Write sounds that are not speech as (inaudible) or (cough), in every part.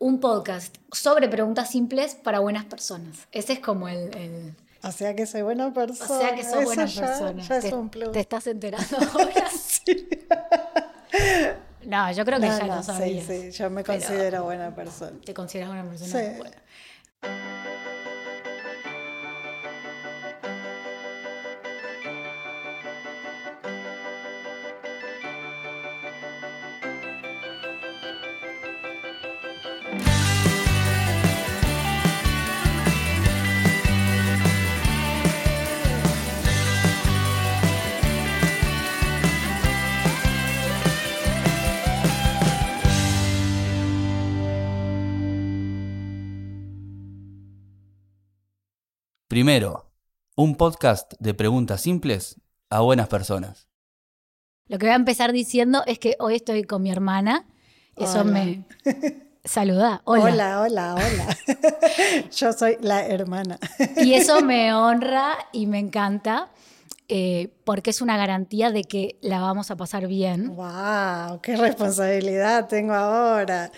un podcast sobre preguntas simples para buenas personas. Ese es como el... O sea que soy buena persona. O sea que soy buena persona. te, estás enterando (laughs) ahora? sí. No, yo creo que ya lo sabías. Sí, sí, yo me considero buena persona. ¿Te consideras buena persona? Sí. Bueno. Primero, un podcast de preguntas simples a buenas personas. Lo que voy a empezar diciendo es que hoy estoy con mi hermana. Eso me (laughs) saluda. Hola. Hola, hola, hola. (laughs) Yo soy la hermana. Y eso me (laughs) honra y me encanta. Eh, porque es una garantía de que la vamos a pasar bien. ¡Wow! ¡Qué responsabilidad tengo ahora!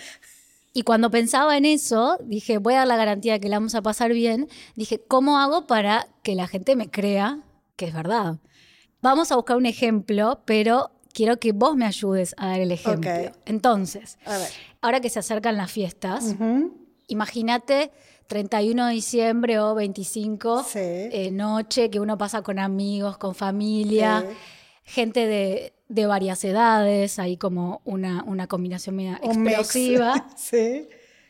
Y cuando pensaba en eso, dije, voy a dar la garantía de que la vamos a pasar bien. Dije, ¿cómo hago para que la gente me crea que es verdad? Vamos a buscar un ejemplo, pero quiero que vos me ayudes a dar el ejemplo. Entonces, ahora que se acercan las fiestas, imagínate 31 de diciembre o 25, eh, noche que uno pasa con amigos, con familia, gente de de varias edades, hay como una, una combinación media explosiva. (laughs) sí.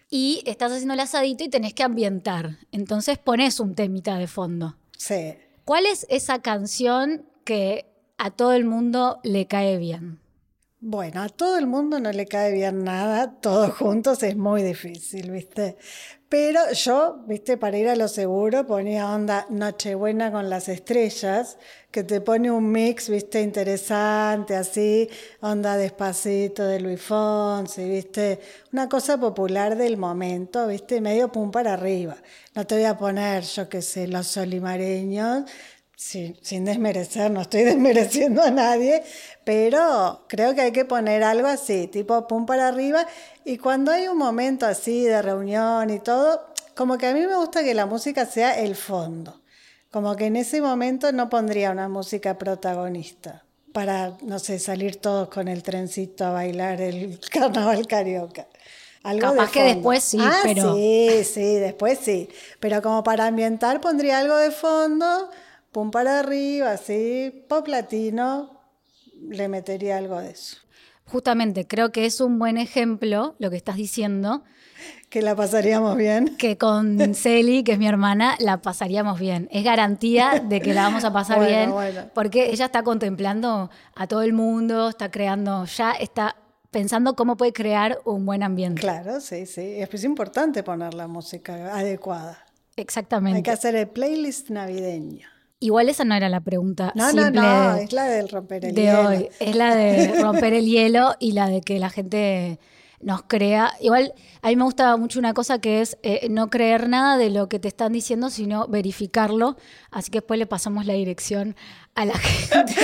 Y estás haciendo el asadito y tenés que ambientar. Entonces pones un temita de fondo. Sí. ¿Cuál es esa canción que a todo el mundo le cae bien? Bueno, a todo el mundo no le cae bien nada, todos juntos es muy difícil, ¿viste? Pero yo, viste, para ir a lo seguro ponía onda Nochebuena con las estrellas, que te pone un mix, viste, interesante, así, onda despacito de Luis Fonsi, viste, una cosa popular del momento, viste, medio pum para arriba. No te voy a poner, yo qué sé, los solimareños, sin, sin desmerecer, no estoy (laughs) desmereciendo a nadie, pero creo que hay que poner algo así, tipo pum para arriba. Y cuando hay un momento así de reunión y todo, como que a mí me gusta que la música sea el fondo. Como que en ese momento no pondría una música protagonista para, no sé, salir todos con el trencito a bailar el (laughs) carnaval carioca. Algo Capaz que después sí, ah, pero... Sí, sí, después sí. Pero como para ambientar pondría algo de fondo, pum para arriba, así, pop latino, le metería algo de eso. Justamente, creo que es un buen ejemplo lo que estás diciendo. Que la pasaríamos bien. Que con (laughs) Celi, que es mi hermana, la pasaríamos bien. Es garantía de que la vamos a pasar bien. Porque ella está contemplando a todo el mundo, está creando, ya está pensando cómo puede crear un buen ambiente. Claro, sí, sí. Es importante poner la música adecuada. Exactamente. Hay que hacer el playlist navideño. Igual esa no era la pregunta. No, no, no, es la del romper el de hielo. hoy. Es la de romper el hielo y la de que la gente nos crea. Igual a mí me gusta mucho una cosa que es eh, no creer nada de lo que te están diciendo, sino verificarlo. Así que después le pasamos la dirección a la (laughs) gente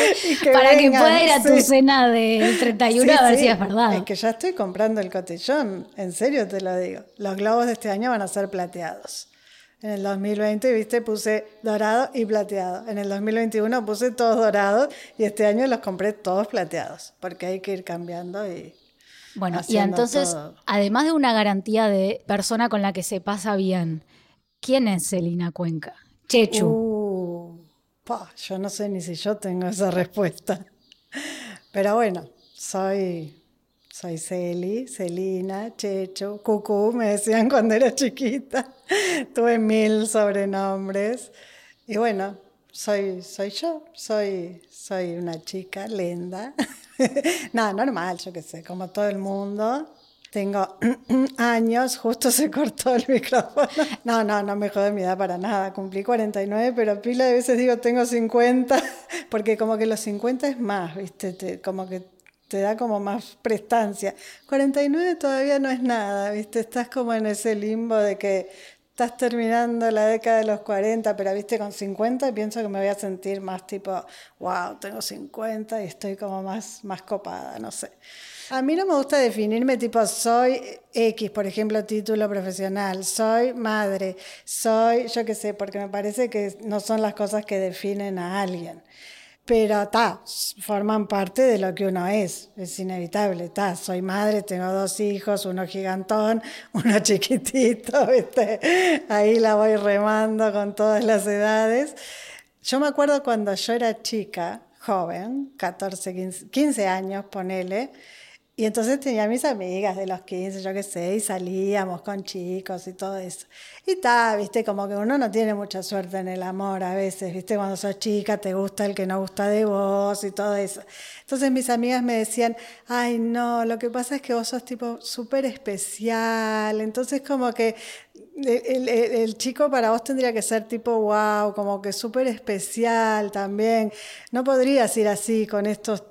para que pueda ir a tu cena del 31 a ver si es verdad. Es que ya estoy comprando el cotillón, en serio te lo digo. Los globos de este año van a ser plateados. En el 2020, viste, puse dorado y plateado. En el 2021 puse todos dorados y este año los compré todos plateados, porque hay que ir cambiando y... Bueno, y entonces, además de una garantía de persona con la que se pasa bien, ¿quién es Celina Cuenca? Chechu. Uh, yo no sé ni si yo tengo esa respuesta. Pero bueno, soy soy Celi, Celina, Checho, Cucú, me decían (laughs) cuando era chiquita. Tuve mil sobrenombres. Y bueno, soy, soy yo, soy, soy una chica linda. (laughs) Nada, normal, yo qué sé, como todo el mundo. Tengo (clears throat) años, justo se cortó el (laughs) micrófono. No, no, no me jode mi edad para nada. Cumplí 49, pero pila de veces digo tengo 50, porque como que los 50 es más, ¿viste? como que te da como más prestancia. 49 todavía no es nada, ¿viste? Estás como en ese limbo de que estás terminando la década de los 40, pero viste con 50 pienso que me voy a sentir más tipo, wow, tengo 50 y estoy como más, más copada, no sé. A mí no me gusta definirme tipo soy X, por ejemplo, título profesional, soy madre, soy, yo qué sé, porque me parece que no son las cosas que definen a alguien. Pero ta, forman parte de lo que uno es, es inevitable. Ta, soy madre, tengo dos hijos, uno gigantón, (laughs) uno chiquitito, (laughs) ¿viste? Ahí la voy remando con todas las edades. Yo me acuerdo cuando yo era chica, joven, 14, 15, 15 años, ponele, y entonces tenía mis amigas de los 15, yo qué sé, y salíamos con chicos y todo eso. Y está, viste, como que uno no tiene mucha suerte en el amor a veces, viste, cuando sos chica te gusta el que no gusta de vos y todo eso. Entonces mis amigas me decían, ay no, lo que pasa es que vos sos tipo súper especial, entonces como que el, el, el, chico para vos tendría que ser tipo wow, como que súper especial también. No podrías ir así con estos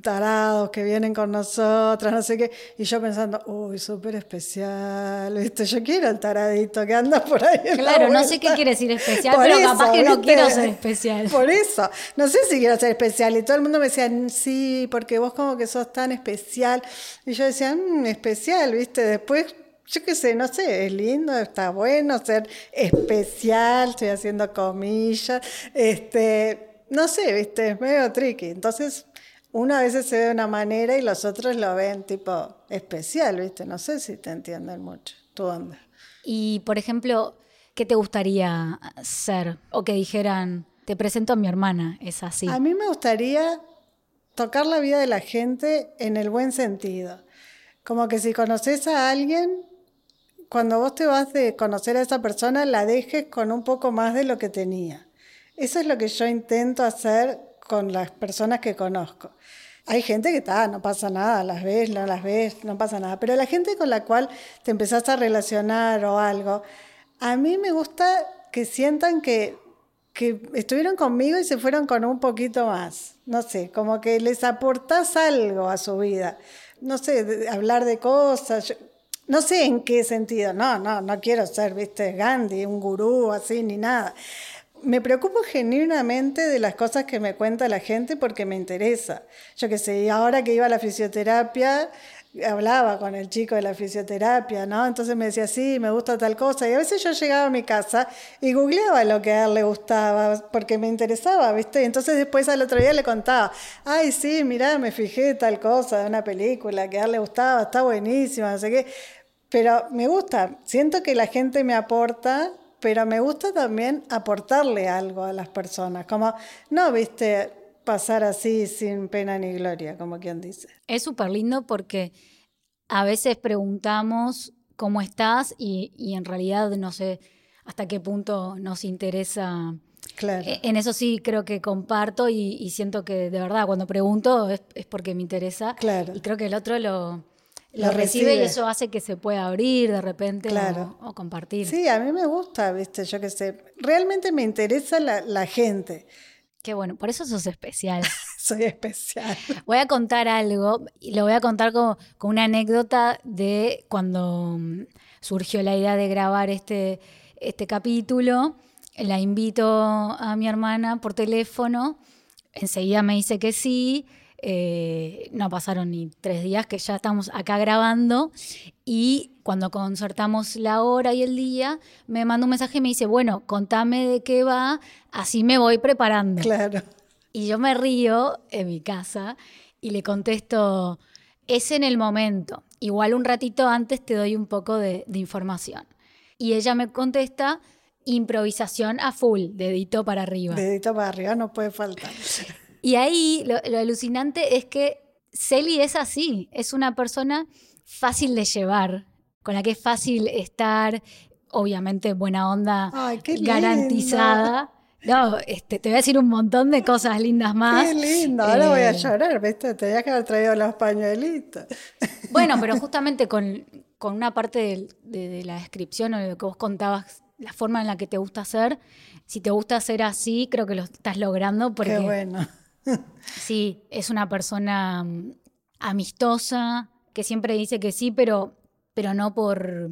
tarados que vienen con nosotras, no sé qué. Y yo pensando, uy, súper especial, ¿viste? Yo quiero el taradito que anda por ahí. Claro, no sé qué quiere decir especial, pero capaz que no quiero ser especial. Por eso, no sé si quiero ser especial. Y todo el mundo me decía, sí, porque vos como que sos tan especial. Y yo decía, mmm, especial, ¿viste? Después yo qué sé, no sé, es lindo, está bueno ser especial, estoy haciendo comillas, este, no sé, viste, es medio tricky. Entonces, uno a veces se ve de una manera y los otros lo ven tipo especial, ¿viste? No sé si te entienden mucho. ¿Tú onda? Y, por ejemplo, ¿qué te gustaría ser? O que dijeran, te presento a mi hermana, es así. A mí me gustaría tocar la vida de la gente en el buen sentido. Como que si conoces a alguien, cuando vos te vas de conocer a esa persona, la dejes con un poco más de lo que tenía. Eso es lo que yo intento hacer con las personas que conozco. Hay gente que está, no pasa nada, las ves, no las ves, no pasa nada. Pero la gente con la cual te empezás a relacionar o algo, a mí me gusta que sientan que, que estuvieron conmigo y se fueron con un poquito más. No sé, como que les aportás algo a su vida. No sé, hablar de cosas. No sé en qué sentido, no, no, no quiero ser, viste, Gandhi, un gurú así, ni nada me preocupo genuinamente de las cosas que me cuenta la gente porque me interesa. Yo qué sé, ahora que iba a la fisioterapia, hablaba con el chico de la fisioterapia, ¿no? Entonces me decía, sí, me gusta tal cosa. Y a veces yo llegaba a mi casa y googleaba lo que a él le gustaba, porque me interesaba, ¿viste? Entonces después al otro día le contaba, ay, sí, mirá, me fijé tal cosa de una película que a él le gustaba, está buenísima, no sé qué. Pero me gusta, siento que la gente me aporta pero me gusta también aportarle algo a las personas, como no, viste, pasar así sin pena ni gloria, como quien dice. Es súper lindo porque a veces preguntamos cómo estás y, y, en realidad no sé hasta qué punto nos interesa. Claro. E, en eso sí creo que comparto y, y siento que de verdad cuando pregunto es, es, porque me interesa. Claro. Y creo que el otro lo, lo, lo recibe, recibe, y eso hace que se pueda abrir de repente claro. o, o, compartir. Sí, a mí me gusta, viste, yo qué sé. Realmente me interesa la, la gente. Qué bueno, por eso sos especial. (laughs) Soy especial. Voy a contar algo, y lo voy a contar con, con, una anécdota de cuando mm, surgió la idea de grabar este, este capítulo. La invito a mi hermana por teléfono, enseguida me dice que sí, eh, no pasaron ni tres días que ya estamos acá grabando y cuando concertamos la hora y el día, me manda un mensaje y me dice, bueno, contame de qué va, así me voy preparando. Claro. Y yo me río en mi casa y le contesto, es en el momento, igual un ratito antes te doy un poco de, de información. Y ella me contesta, improvisación a full, dedito para arriba. Dedito para arriba no puede faltar. Y ahí lo, lo, alucinante es que Celi es así, es una persona fácil de llevar, con la que es fácil estar, obviamente buena onda, Ay, garantizada. No, este, te voy a decir un montón de cosas lindas más. Qué lindo, ahora eh, voy a llorar, ¿viste? Tenías que haber traído los pañuelitos. Bueno, pero (laughs) justamente con, con una parte de, de, de, la descripción o de lo que vos contabas, la forma en la que te gusta hacer, si te gusta hacer así, creo que lo estás logrando porque... Qué bueno. Sí, es una persona mm, amistosa, que siempre dice que sí, pero, pero no por...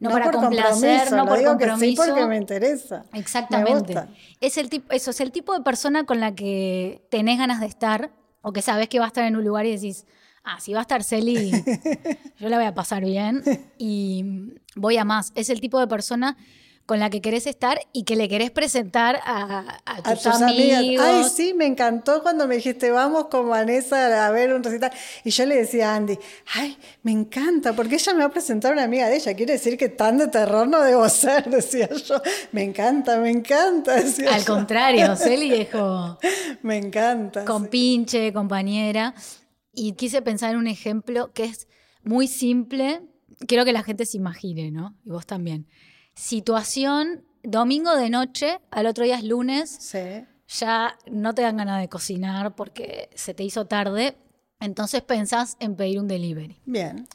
No, no para complacer, no lo por digo compromiso. Que sí porque me interesa. Exactamente. Me gusta. Es el tipo, eso es el tipo de persona con la que tenés ganas de estar o que sabes que va a estar en un lugar y decís, ah, si va a estar Celi, (laughs) yo la voy a pasar bien y voy a más. Es el tipo de persona con la que querés estar y que le querés presentar a, a tus, amigos. Ay, sí, me encantó cuando me dijiste, vamos con Vanessa a ver un recital. Y yo le decía a Andy, ay, me encanta, porque ella me va a presentar a una amiga de ella. Quiere decir que tan de terror no debo (laughs) ser, decía yo. Me encanta, me encanta, decía Al contrario, (laughs) Celi dijo... me encanta. Con pinche, compañera. Y quise pensar en un ejemplo que es muy simple. Quiero que la gente se imagine, ¿no? Y vos también situación, domingo de noche, al otro día es lunes, ya no te dan ganas de cocinar porque se te hizo tarde, entonces pensás en pedir un delivery. Bien.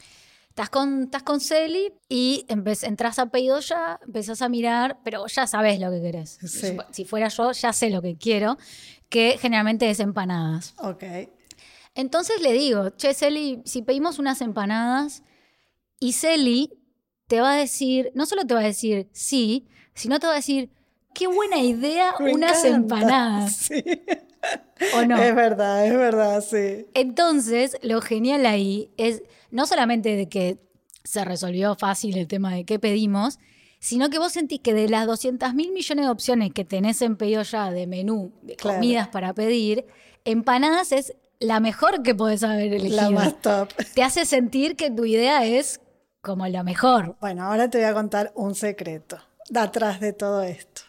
Estás con, estás con Celi y entras a pedido ya, empezás a mirar, pero ya sabes lo que querés. Si fuera yo, ya sé lo que quiero, que generalmente es empanadas. Ok. Entonces le digo, che, Celi, si pedimos unas empanadas y Celi te va a decir, no solo te va a decir sí, sino te va a decir, qué buena idea (laughs) unas empanadas. (laughs) ¿O no? Es verdad, es verdad, sí. Entonces, lo genial ahí es no solamente de que se resolvió fácil el tema de qué pedimos, sino que vos sentís que de las 200 mil millones de opciones que tenés en pedido ya de menú, de comidas para pedir, empanadas es la mejor que podés haber elegido. La más top. Te hace sentir que tu idea es como lo mejor. Bueno, ahora te voy a contar un secreto de atrás de todo esto.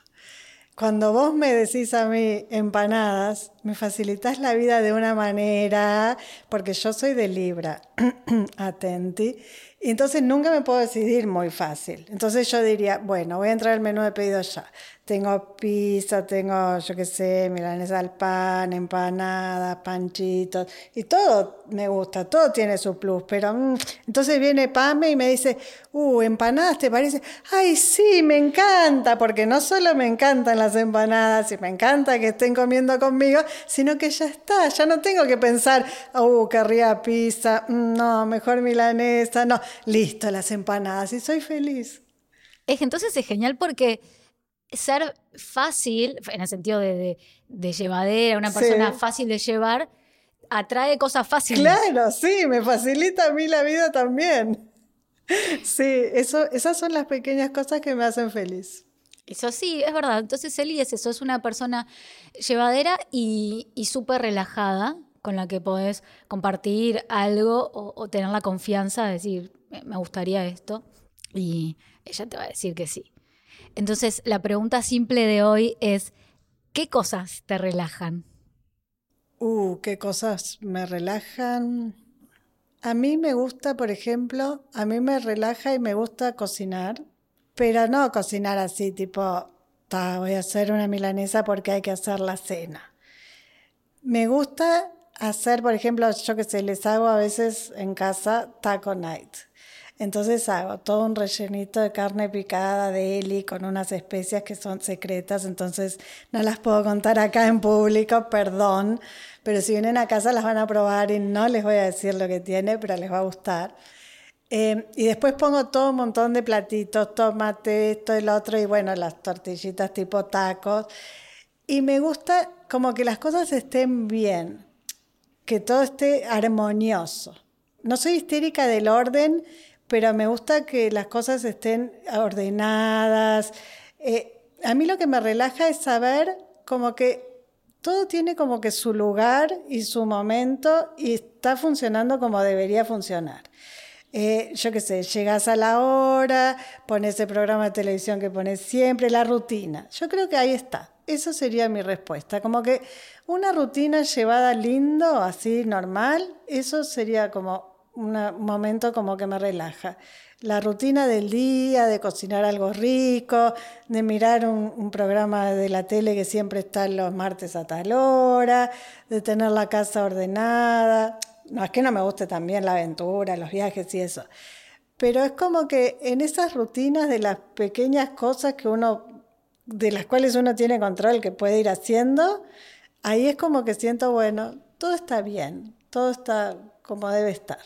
Cuando vos me decís a mí empanadas, me facilitas la vida de una manera, porque yo soy de Libra, (clears throat) atenti, y entonces nunca me puedo decidir muy fácil. Entonces yo diría, bueno, voy a entrar al menú de pedido ya. Tengo pizza, tengo, yo qué sé, milanesa al pan, empanadas, panchitos, y todo me gusta, todo tiene su plus. Pero mm, entonces viene Pame y me dice, uh, empanadas, ¿te parece? Ay, sí, me encanta, porque no solo me encantan las empanadas y me encanta que estén comiendo conmigo, sino que ya está, ya no tengo que pensar, uh, querría pizza, mm, no, mejor milanesa, no, listo, las empanadas, y soy feliz. Es que entonces es genial porque ser fácil, en el sentido de, llevadera, una persona fácil de llevar, atrae cosas fáciles. Claro, sí, me facilita a mí la vida también. Sí, eso, esas son las pequeñas cosas que me hacen feliz. Eso sí, es verdad. Entonces Eli es eso, es una persona llevadera y, súper relajada con la que podés compartir algo o, o, tener la confianza de decir, me gustaría esto. Y ella te va a decir que sí. Entonces, la pregunta simple de hoy es, ¿qué cosas te relajan? Uh, ¿qué cosas me relajan? A mí me gusta, por ejemplo, a mí me relaja y me gusta cocinar, pero no cocinar así, tipo, voy a hacer una milanesa porque hay que hacer la cena. Me gusta hacer, por ejemplo, yo que sé, les hago a veces en casa taco night. Entonces hago todo un rellenito de carne picada de Eli con unas especias que son secretas, entonces no las puedo contar acá en público, perdón, pero si vienen a casa las van a probar y no les voy a decir lo que tiene, pero les va a gustar. Eh, y después pongo todo un montón de platitos, tomate, esto, el otro, y bueno, las tortillitas tipo tacos. Y me gusta como que las cosas estén bien, que todo esté armonioso. No soy histérica del orden, pero me gusta que las cosas estén ordenadas. Eh, a mí lo que me relaja es saber como que todo tiene como que su lugar y su momento y está funcionando como debería funcionar. Eh, yo qué sé, llegas a la hora, pones el programa de televisión que pones siempre, la rutina. Yo creo que ahí está. Eso sería mi respuesta. Como que una rutina llevada lindo, así normal, eso sería como un momento como que me relaja. La rutina del día, de cocinar algo rico, de mirar un, programa de la tele que siempre está los martes a tal hora, de tener la casa ordenada. No es que no me guste también la aventura, los viajes y eso. Pero es como que en esas rutinas de las pequeñas cosas que uno, de las cuales uno tiene control, que puede ir haciendo, ahí es como que siento, bueno, todo está bien, todo está como debe estar.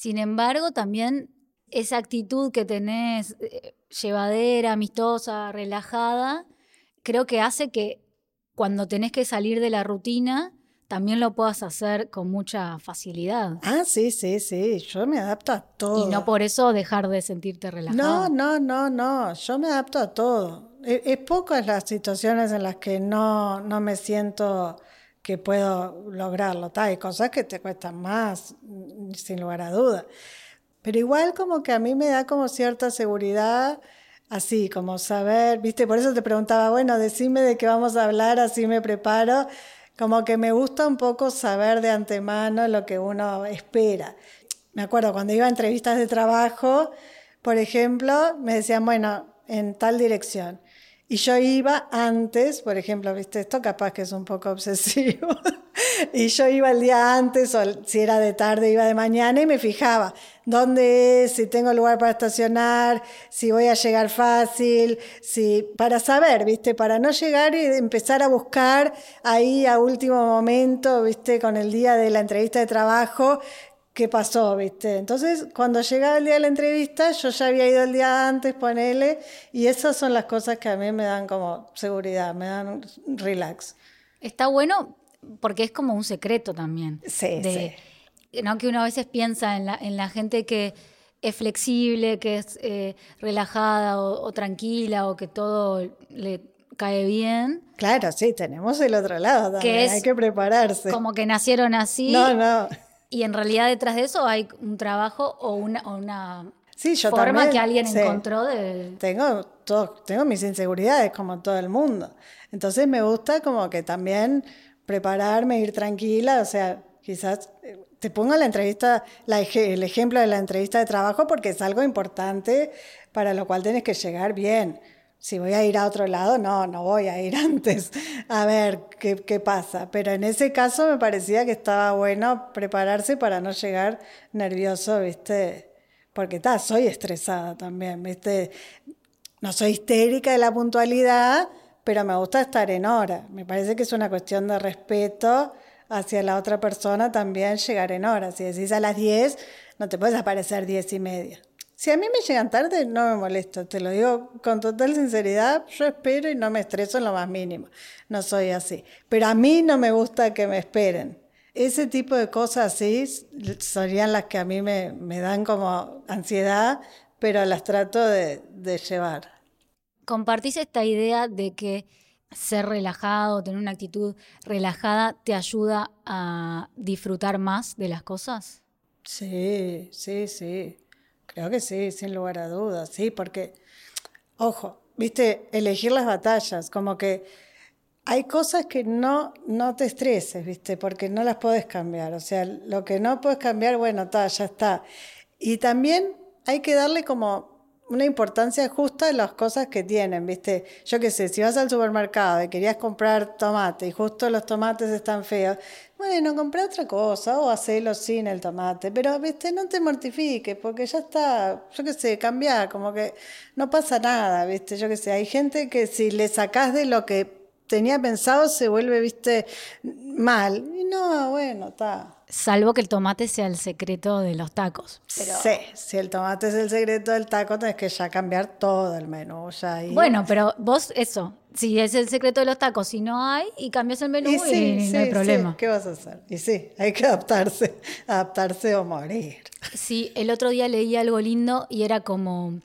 Sin embargo, también esa actitud que tenés eh, llevadera, amistosa, relajada, creo que hace que cuando tenés que salir de la rutina, también lo puedas hacer con mucha facilidad. Ah, sí, sí, sí, yo me adapto a todo. Y no por eso dejar de sentirte relajado. No, no, no, no, yo me adapto a todo. Es, es pocas las situaciones en las que no, no me siento que puedo lograrlo. Hay cosas que te cuestan más, sin lugar a duda. Pero igual como que a mí me da como cierta seguridad, así como saber, viste, por eso te preguntaba, bueno, decime de qué vamos a hablar, así me preparo. Como que me gusta un poco saber de antemano lo que uno espera. Me acuerdo cuando iba a entrevistas de trabajo, por ejemplo, me decían, bueno, en tal dirección. Y yo iba antes, por ejemplo, viste, esto capaz que es un poco obsesivo. (laughs) y yo iba el día antes, o si era de tarde, iba de mañana y me fijaba dónde es, si tengo lugar para estacionar, si voy a llegar fácil, si para saber, viste, para no llegar y empezar a buscar ahí a último momento, viste, con el día de la entrevista de trabajo, qué pasó, ¿viste? Entonces, cuando llegaba el día de la entrevista, yo ya había ido el día antes, ponele, y esas son las cosas que a mí me dan como seguridad, me dan relax. Está bueno porque es como un secreto también. Sí, de, ¿no? Que uno a veces piensa en la, en la gente que es flexible, que es eh, relajada o, o tranquila o que todo le cae bien. Claro, sí, tenemos el otro lado también, Que es hay que prepararse. Como que nacieron así. No, no. Y en realidad detrás de eso hay un trabajo o una, o una Sí, yo forma también, que alguien sí. encontró de... Tengo, todo, tengo mis inseguridades como todo el mundo. Entonces me gusta como que también prepararme, ir tranquila, o sea, quizás eh, te pongo la entrevista, la el ejemplo de la entrevista de trabajo porque es algo importante para lo cual tienes que llegar bien. Si voy a ir a otro lado, no, no voy a ir (laughs) antes a ver qué, qué pasa. Pero en ese caso me parecía que estaba bueno prepararse para no llegar nervioso, ¿viste? Porque está, soy estresada también, ¿viste? No soy histérica de la puntualidad, pero me gusta estar en hora. Me parece que es una cuestión de respeto hacia la otra persona también llegar en hora. Si decís a las 10, no te puedes aparecer 10 y media. Si a mí me llegan tarde, no me molesto, te lo digo con total sinceridad, yo espero y no me estreso en lo más mínimo, no soy así. Pero a mí no me gusta que me esperen. Ese tipo de cosas así serían las que a mí me, me dan como ansiedad, pero las trato de, de llevar. ¿Compartís esta idea de que ser relajado, tener una actitud relajada, te ayuda a disfrutar más de las cosas? Sí, sí, sí. Creo que sí, sin lugar a dudas, sí, porque, ojo, viste, elegir las batallas, como que hay cosas que no, no te estreses, viste, porque no las puedes cambiar. O sea, lo que no puedes cambiar, bueno, ta, ya está. Y también hay que darle como una importancia justa a las cosas que tienen, ¿viste? Yo qué sé, si vas al supermercado y querías comprar tomate y justo los tomates están feos, bueno, compré otra cosa o hacelo sin el tomate, pero, ¿viste? No te mortifiques porque ya está, yo qué sé, cambiar, como que no pasa nada, ¿viste? Yo qué sé, hay gente que si le sacás de lo que tenía pensado se vuelve, ¿viste? Mal. Y no, bueno, está. Salvo que el tomate sea el secreto de los tacos. Pero, Sí, si el tomate es el secreto del taco, tenés que ya cambiar todo el menú. Bueno, pero vos eso, si es el secreto de los tacos, si no hay, y cambias el menú y, y sí, no hay sí, problema. sí, ¿Qué vas a hacer? Y sí, hay que adaptarse, (laughs) adaptarse o morir. Sí, el otro día leí algo lindo y era como,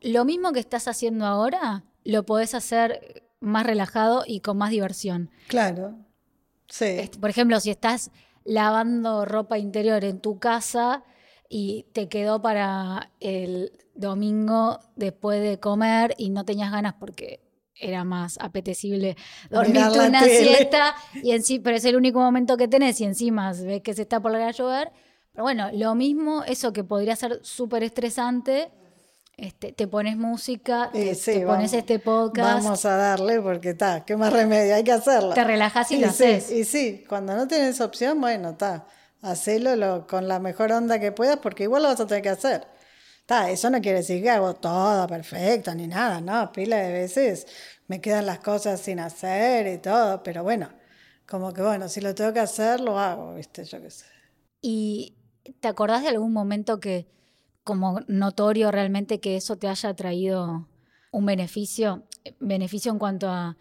lo mismo que estás haciendo ahora, lo podés hacer más relajado y con más diversión. Claro. Sí. Por ejemplo, si estás lavando ropa interior en tu casa y te quedó para el domingo después de comer y no tenías ganas porque era más apetecible dormirte una tele. siesta y en sí, pero es el único momento que tenés y encima ves que se está por a llover. Pero bueno, lo mismo, eso que podría ser súper estresante, este, te pones música, te, sí, te pones vamos- este podcast, Vamos a darle porque está, qué más remedio, hay que hacerlo. te relajas y, y lo sí, haces. Y sí, cuando no tienes opción, bueno, está, hacelo lo- con la mejor onda que puedas porque igual lo vas a tener que hacer. Está, eso no quiere decir que hago todo perfecto ni nada, no, pila de veces me quedan las cosas sin hacer y todo, pero bueno, como que bueno, si lo tengo que hacer, lo hago, viste, yo qué sé. ¿Y te acordás de algún momento que, como notorio realmente, que eso te haya traído un beneficio? Beneficio en cuanto a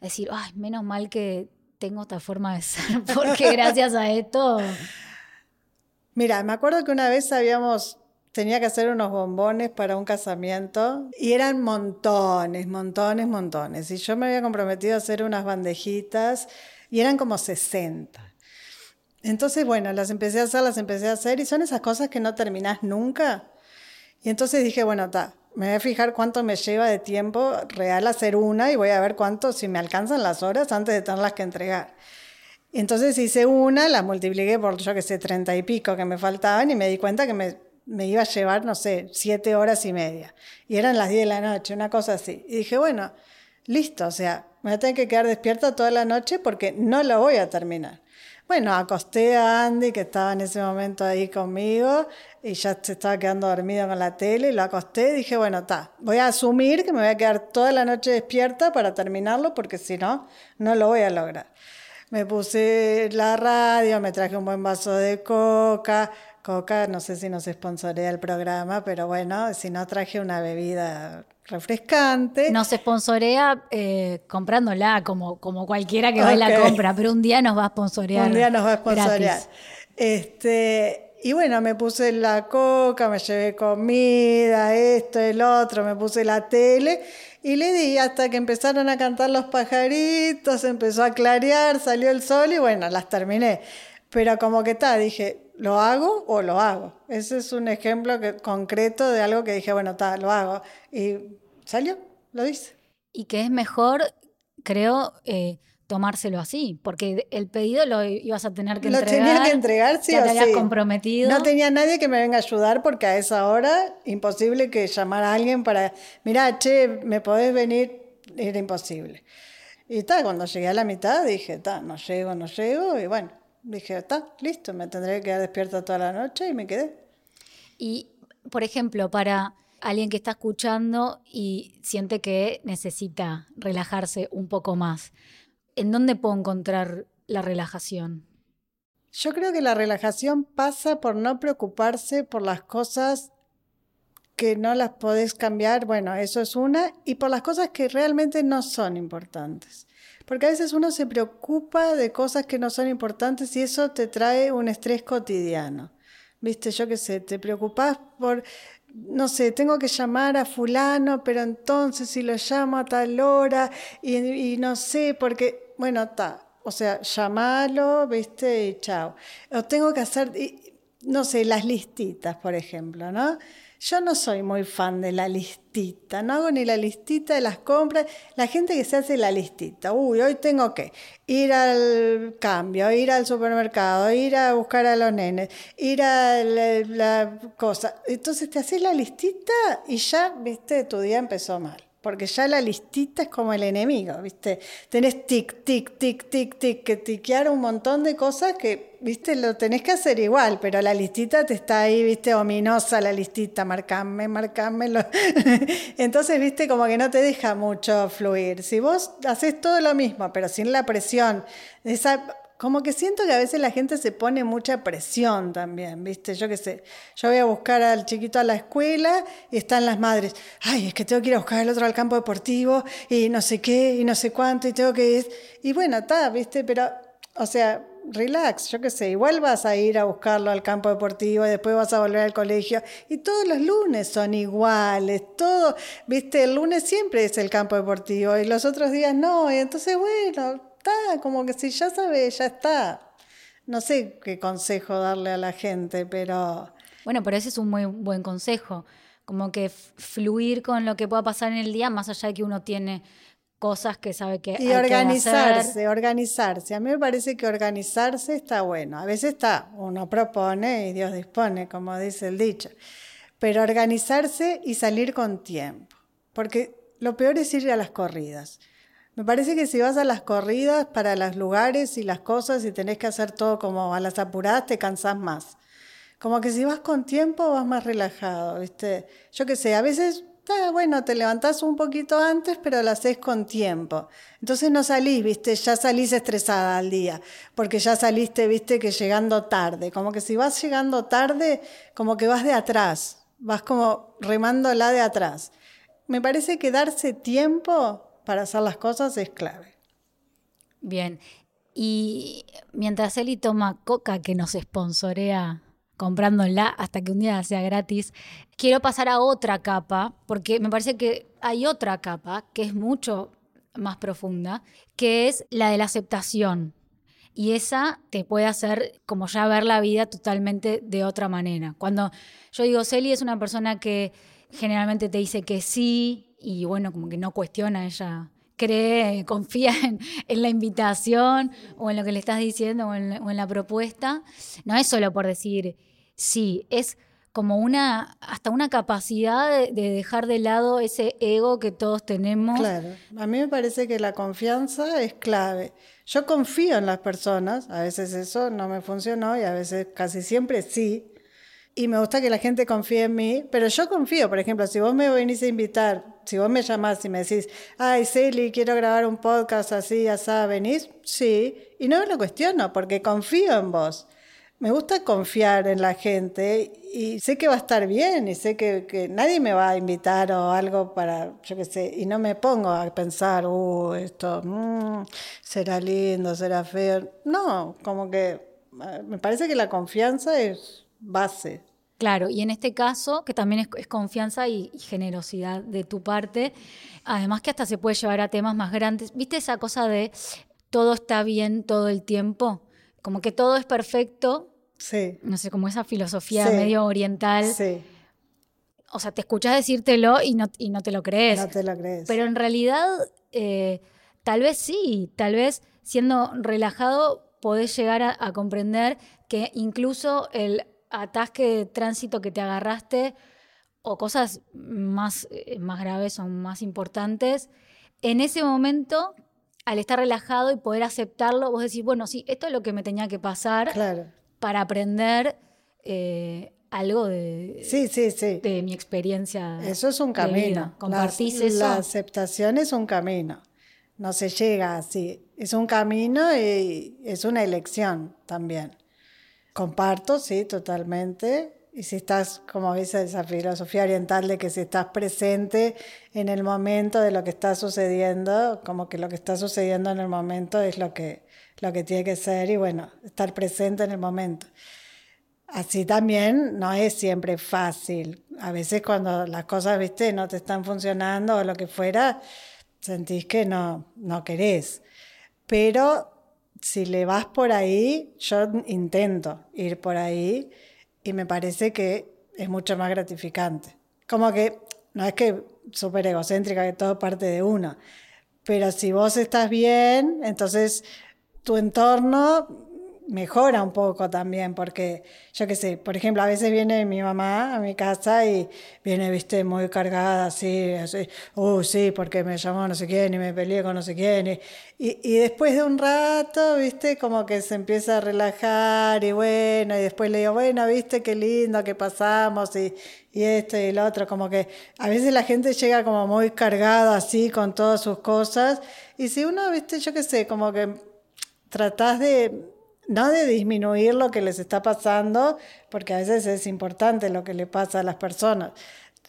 decir, ay, menos mal que tengo esta forma de (laughs) ser, porque gracias a esto... Mira, me acuerdo que una vez habíamos, tenía que hacer unos bombones para un casamiento y eran montones, montones, montones. Y yo me había comprometido a hacer unas bandejitas y eran como 60. Entonces, bueno, las empecé a hacer, las empecé a hacer y son esas cosas que no terminás nunca. Y entonces dije, bueno, está, me voy a fijar cuánto me lleva de tiempo real hacer una y voy a ver cuánto, si me alcanzan las horas antes de tenerlas que entregar. Entonces hice una, la multipliqué por, yo que sé, treinta y pico que me faltaban y me di cuenta que me, me, iba a llevar, no sé, siete horas y media. Y eran las diez de la noche, una cosa así. Y dije, bueno, listo, o sea, me voy a tener que quedar despierta toda la noche porque no lo voy a terminar. Bueno, acosté a Andy, que estaba en ese momento ahí conmigo, y ya se estaba quedando dormido con la tele, y lo acosté y dije, bueno, está, voy a asumir que me voy a quedar toda la noche despierta para terminarlo, porque si no, no lo voy a lograr. Me puse la radio, me traje un buen vaso de coca. Coca, no sé si nos sponsorea el programa, pero bueno, si no traje una bebida refrescante. Nos sponsorea eh, comprándola, como, como cualquiera que va y la compra, pero un día nos va a sponsorear. Un día nos va a sponsorear. Este, y bueno, me puse la coca, me llevé comida, esto, el otro, me puse la tele y le di hasta que empezaron a cantar los pajaritos, empezó a clarear, salió el sol y bueno, las terminé. Pero como que está, dije, ¿lo hago o lo hago? Ese es un ejemplo concreto de algo que dije, bueno, está, lo hago. Y salió, lo hice. Y que es mejor, creo, eh, tomárselo así, porque el pedido lo ibas a tener que entregar. Lo tenía que entregar, sí ya te habías comprometido. No tenía nadie que me venga a ayudar porque a esa hora, imposible que llamara a alguien para, mira, che, ¿me podés venir? Era imposible. Y tal, cuando llegué a la mitad dije, está, no llego, no llego, y bueno, dije, está, listo, me tendré que quedar despierta toda la noche y me quedé. Y, por ejemplo, para alguien que está escuchando y siente que necesita relajarse un poco más, ¿en dónde puedo encontrar la relajación? Yo creo que la relajación pasa por no preocuparse por las cosas que no las podés cambiar, bueno, eso es una, y por las cosas que realmente no son importantes. Porque a veces uno se preocupa de cosas que no son importantes y eso te trae un estrés cotidiano. Viste, yo qué sé, te preocupas por, no sé, tengo que llamar a fulano, pero entonces si lo llamo a tal hora y, y no sé, porque bueno, está. O sea, llamalo, viste, y chao. O tengo que hacer, no sé, las listitas, por ejemplo, ¿no? Yo no soy muy fan de la listita, no hago ni la listita de las compras. La gente que se hace la listita, uy, hoy tengo que ir al cambio, ir al supermercado, ir a buscar a los nenes, ir a la, la cosa. Entonces te haces la listita y ya, viste, tu día empezó mal porque ya la listita es como el enemigo, ¿viste? Tenés tic, tic, tic, tic, tic, que tiquear un montón de cosas que, ¿viste? Lo tenés que hacer igual, pero la listita te está ahí, ¿viste? Ominosa la listita, marcame, marcame. (laughs) Entonces, ¿viste? Como que no te deja mucho fluir. Si vos haces todo lo mismo, pero sin la presión, esa como que siento que a veces la gente se pone mucha presión también, ¿viste? Yo qué sé, yo voy a buscar al chiquito a la escuela y están las madres, ay, es que tengo que ir a buscar al otro al campo deportivo y no sé qué y no sé cuánto y tengo que ir. Y bueno, está, ¿viste? Pero, o sea, relax, yo qué sé, igual vas a ir a buscarlo al campo deportivo y después vas a volver al colegio y todos los lunes son iguales, todo, ¿viste? El lunes siempre es el campo deportivo y los otros días no, y entonces, bueno como que si ya sabe, ya está. No sé qué consejo darle a la gente, pero... Bueno, pero ese es un muy buen consejo, como que fluir con lo que pueda pasar en el día, más allá de que uno tiene cosas que sabe que... Y organizarse, organizarse. A mí me parece que organizarse está bueno. A veces está, uno propone y Dios dispone, como dice el dicho. Pero organizarse y salir con tiempo. Porque lo peor es ir a las corridas. Me parece que si vas a las corridas para los lugares y las cosas y tenés que hacer todo como a las apuradas, te cansás más. Como que si vas con tiempo, vas más relajado, ¿viste? Yo qué sé, a veces, ah, bueno, te levantás un poquito antes, pero lo haces con tiempo. Entonces no salís, ¿viste? Ya salís estresada al día, porque ya saliste, ¿viste? Que llegando tarde. Como que si vas llegando tarde, como que vas de atrás, vas como remándola de atrás. Me parece que darse tiempo para hacer las cosas es clave. Bien. Y mientras Eli toma coca que nos sponsorea comprándola hasta que un día sea gratis, quiero pasar a otra capa, porque me parece que hay otra capa que es mucho más profunda, que es la de la aceptación. Y esa te puede hacer como ya ver la vida totalmente de otra manera. Cuando yo digo, Celi es una persona que generalmente te dice que sí y bueno, como que no cuestiona, ella cree, (laughs) confía en, la invitación o en lo que le estás diciendo o en, la- o en la propuesta. No es solo por decir sí, es como una, hasta una capacidad de, de dejar de lado ese ego que todos tenemos. Claro, a mí me parece que la confianza es clave. Yo confío en las personas, a veces eso no me funcionó y a veces casi siempre sí. Y me gusta que la gente confíe en mí, pero yo confío, por ejemplo, si vos me venís a invitar, si vos me llamás y me decís, ay, Celi, quiero grabar un podcast así, así, ¿venís? Sí, y no me lo cuestiono porque confío en vos. Me gusta confiar en la gente y sé que va a estar bien y sé que, que nadie me va a invitar o algo para, yo qué sé, y no me pongo a pensar, uh, esto mm, será lindo, será feo. No, como que eh, me parece que la confianza es base. Claro, y en este caso, que también es, es confianza y, y generosidad de tu parte, además que hasta se puede llevar a temas más grandes. ¿Viste esa cosa de todo está bien todo el tiempo? Como que todo es perfecto, Sí, no sé, como esa filosofía Sí. medio oriental. sí, O sea, te escuchás decírtelo y no, y no te lo crees. no te lo crees. Pero en realidad, eh, tal vez sí, tal vez siendo relajado podés llegar a, a comprender que incluso el atasque de tránsito que te agarraste o cosas más, eh, más graves o más importantes, en ese momento, al estar relajado y poder aceptarlo, vos decís, bueno, sí, esto es lo que me tenía que pasar Claro. para aprender eh, algo de, Sí, sí, sí. de mi experiencia. Eso es un camino. ¿Compartís la, eso? La aceptación es un camino. No se llega así. Es un camino y es una elección también. Comparto, sí, totalmente. Y si estás, como dice esa filosofía oriental, de que si estás presente en el momento de lo que está sucediendo, como que lo que está sucediendo en el momento es lo que, lo que tiene que ser y bueno, estar presente en el momento. Así también no es siempre fácil. A veces cuando las cosas, viste, no te están funcionando o lo que fuera, sentís que no, no querés. Pero si le vas por ahí, yo intento ir por ahí y me parece que es mucho más gratificante. Como que no es que súper egocéntrica, que todo parte de uno, pero si vos estás bien, entonces tu entorno mejora un poco también, porque yo qué sé, por ejemplo, a veces viene mi mamá a mi casa y viene, viste, muy cargada, así, así, uh, sí, porque me llamó no sé quién y me peleé con no sé quién. Y, y, después de un rato, viste, como que se empieza a relajar y bueno, y después le digo, bueno, viste, qué lindo que pasamos y, y esto y lo otro, como que a veces la gente llega como muy cargada así con todas sus cosas y si uno, viste, yo qué sé, como que tratás de no de disminuir lo que les está pasando, porque a veces es importante lo que le pasa a las personas.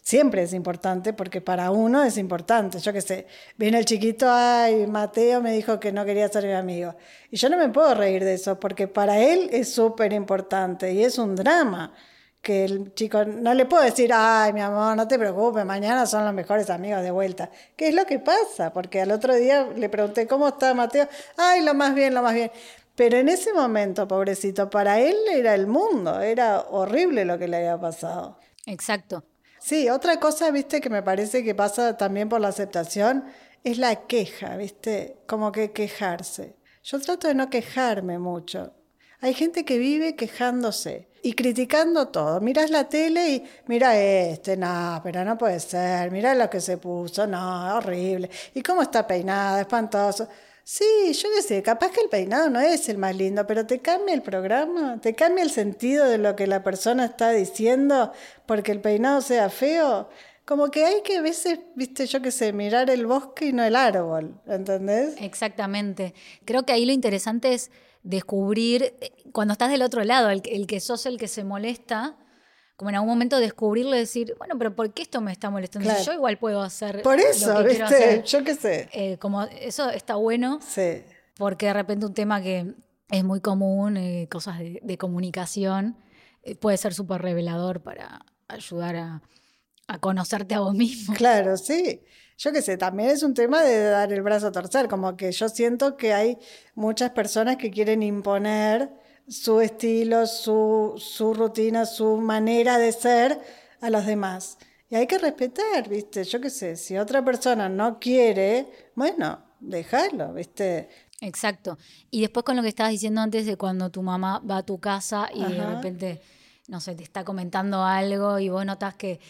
Siempre es importante porque para uno es importante. Yo qué sé, viene el chiquito, ay, Mateo me dijo que no quería ser mi amigo. Y yo no me puedo reír de eso porque para él es súper importante y es un drama que el chico no le puedo decir, ay, mi amor, no te preocupes, mañana son los mejores amigos de vuelta. ¿Qué es lo que pasa? Porque al otro día le pregunté, ¿cómo está Mateo? Ay, lo más bien, lo más bien. Pero en ese momento, pobrecito, para él era el mundo, era horrible lo que le había pasado. Exacto. Sí, otra cosa, viste, que me parece que pasa también por la aceptación, es la queja, viste, como que quejarse. Yo trato de no quejarme mucho. Hay gente que vive quejándose y criticando todo. Mirás la tele y mira este, no, pero no puede ser, mira lo que se puso, no, horrible. ¿Y cómo está peinada? Espantoso. Sí, yo qué sé, capaz que el peinado no es el más lindo, pero te cambia el programa, te cambia el sentido de lo que la persona está diciendo porque el peinado sea feo. Como que hay que a veces, viste, yo qué sé, mirar el bosque y no el árbol, ¿entendés? Exactamente. Creo que ahí lo interesante es descubrir, eh, cuando estás del otro lado, el, que- el que sos el que se molesta, como en algún momento descubrirlo y decir, bueno, pero ¿por qué esto me está molestando? Claro. yo igual puedo hacer Por lo eso, que quiero viste, hacer. yo qué sé. Eh, como eso está bueno. Sí. porque de repente un tema que es muy común, eh, cosas de, de comunicación, eh, puede ser súper revelador para ayudar a, a conocerte a vos mismo. Claro, sí. Yo qué sé, también es un tema de dar el brazo a torcer, como que yo siento que hay muchas personas que quieren imponer su estilo, su, su rutina, su manera de ser a los demás. Y hay que respetar, ¿viste? Yo qué sé, si otra persona no quiere, bueno, déjalo, ¿viste? Exacto. Y después con lo que estabas diciendo antes de cuando tu mamá va a tu casa y de repente, no sé, te está comentando algo y vos notas que,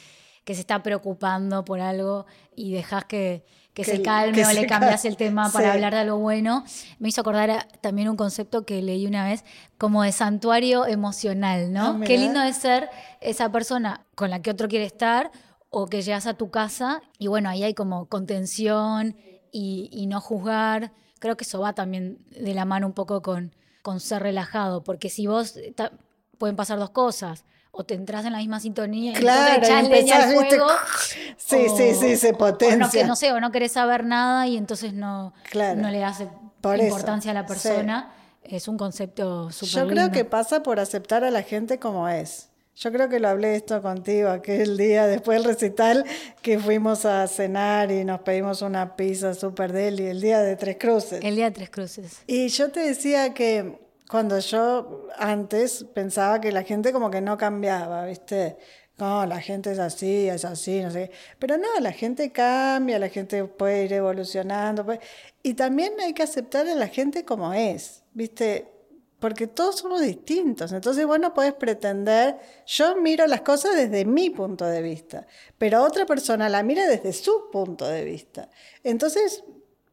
que se está preocupando por algo y dejas que, que, Que se calme que o le (laughs) cambias cal- el tema para Sí. hablar de algo bueno, me hizo acordar a- también un concepto que leí una vez como de santuario emocional, ¿no? Ah, Qué lindo es ser esa persona con la que otro quiere estar o que llegas a tu casa y bueno, ahí hay como contención y, y no juzgar. Creo que eso va también de la mano un poco con, con ser relajado, porque si vos, ta- pueden pasar dos cosas, o te entras en la misma sintonía y entonces echás al ¿viste? fuego. (laughs) Sí, sí, sí, se o no, potencia. que, no sé, o no querés saber nada y entonces no, Claro. no le das eh, eso, importancia a la sí. persona. Es un concepto súper Yo creo lindo. que pasa por aceptar a la gente como es. Yo creo que lo hablé esto contigo aquel día después del recital que fuimos a cenar y nos pedimos una pizza super deli el día de Tres Cruces. El día de Tres Cruces. Y yo te decía que cuando yo antes pensaba que la gente como que no cambiaba, ¿viste? No, la gente es así, es así, no sé. qué. Pero no, la gente cambia, la gente puede ir evolucionando. puede- Y también hay que aceptar a la gente como es, ¿viste? Porque todos somos distintos. Entonces vos no pretender, yo miro las cosas desde mi punto de vista, pero otra persona la mira desde su punto de vista. Entonces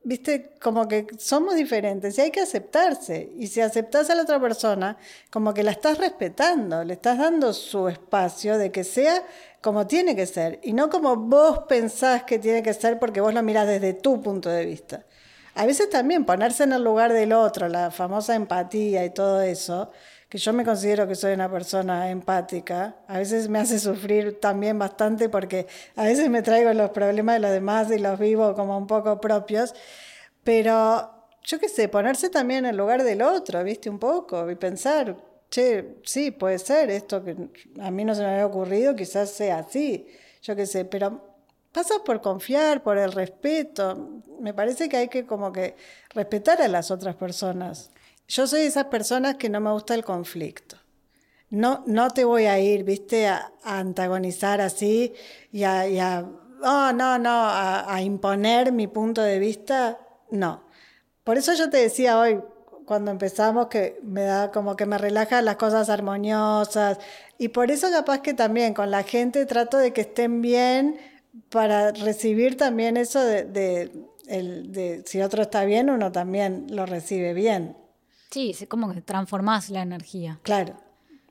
viste, como que somos diferentes y hay que aceptarse. Y si aceptas a la otra persona, como que la estás respetando, le estás dando su espacio de que sea como tiene que ser y no como vos pensás que tiene que ser porque vos lo mirás desde tu punto de vista. A veces también ponerse en el lugar del otro, la famosa empatía y todo eso, que yo me considero que soy una persona empática, a veces me hace sufrir también bastante porque a veces me traigo los problemas de los demás y los vivo como un poco propios, pero yo qué sé, ponerse también en el lugar del otro, viste, un poco, y pensar, che, sí, puede ser esto que a mí no se me había ocurrido, quizás sea así, yo qué sé, pero pasa por confiar, por el respeto. Me parece que hay que como que respetar a las otras personas. Yo soy de esas personas que no me gusta el conflicto. No, no te voy a ir, viste, a, antagonizar así y a, y oh, no, no, a, a imponer mi punto de vista, no. Por eso yo te decía hoy, cuando empezamos, que me da como que me relaja las cosas armoniosas. Y por eso capaz que también con la gente trato de que estén bien para recibir también eso de, de, el, de si otro está bien, uno también lo recibe bien. Sí, es como que transformás la energía. Claro.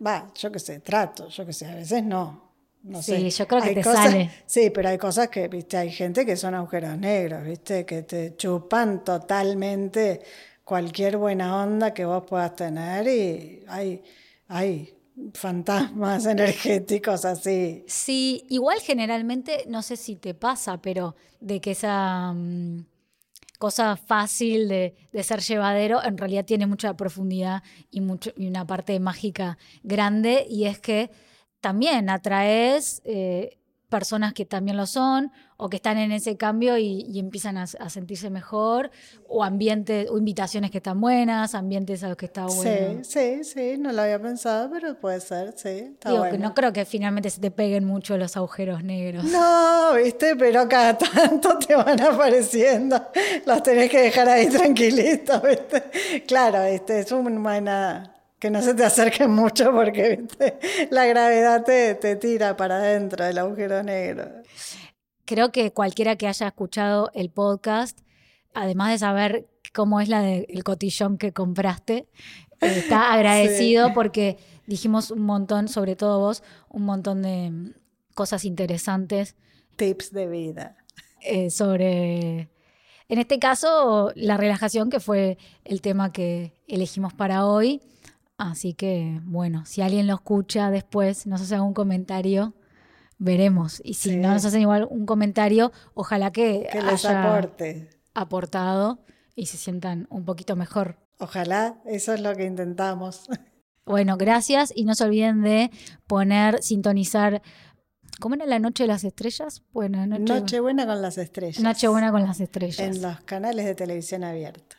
Va, yo qué sé, trato, yo qué sé, a veces no. No Sí, sé. yo creo que Hay te cosas- sale. Sí, pero hay cosas que, viste, hay gente que son agujeros negros, viste, que te chupan totalmente cualquier buena onda que vos puedas tener y hay, hay fantasmas (laughs) energéticos así. Sí, igual generalmente, no sé si te pasa, pero de que esa mm, cosa fácil de, de ser llevadero en realidad tiene mucha profundidad y, mucho, y una parte mágica grande, y es que también atraes eh, personas que también lo son o que están en ese cambio y, y empiezan a, a sentirse mejor, o ambientes, o invitaciones que están buenas, ambientes a los que está bueno. Sí, sí, sí, no lo había pensado, pero puede ser, sí, está Digo bueno. que no creo que finalmente se te peguen mucho los agujeros negros. No, viste, pero cada (laughs) tanto te van apareciendo. Los tenés que dejar ahí tranquilitos, viste. Claro, viste, es una que no se te acerquen mucho porque viste, la gravedad te, te tira para adentro del agujero negro. Creo que cualquiera que haya escuchado el podcast, además de saber cómo es la del cotillón que compraste, eh, está (laughs) agradecido porque dijimos un montón, sobre todo vos, un montón de mm, cosas interesantes Tips de vida. eh, sobre, en este caso, la relajación, que fue el tema que elegimos para hoy. Así que, bueno, si alguien lo escucha después, nos hace algún comentario, veremos. Y si Sí. no nos hacen igual un comentario, ojalá que, Que les haya aporte. aportado y se sientan un poquito mejor. Ojalá, eso es lo que intentamos. Bueno, gracias y no se olviden de poner, sintonizar. ¿Cómo era la noche de las estrellas? Bueno, noche, Nochebuena con las estrellas. Nochebuena con las estrellas. En los canales de televisión abierta.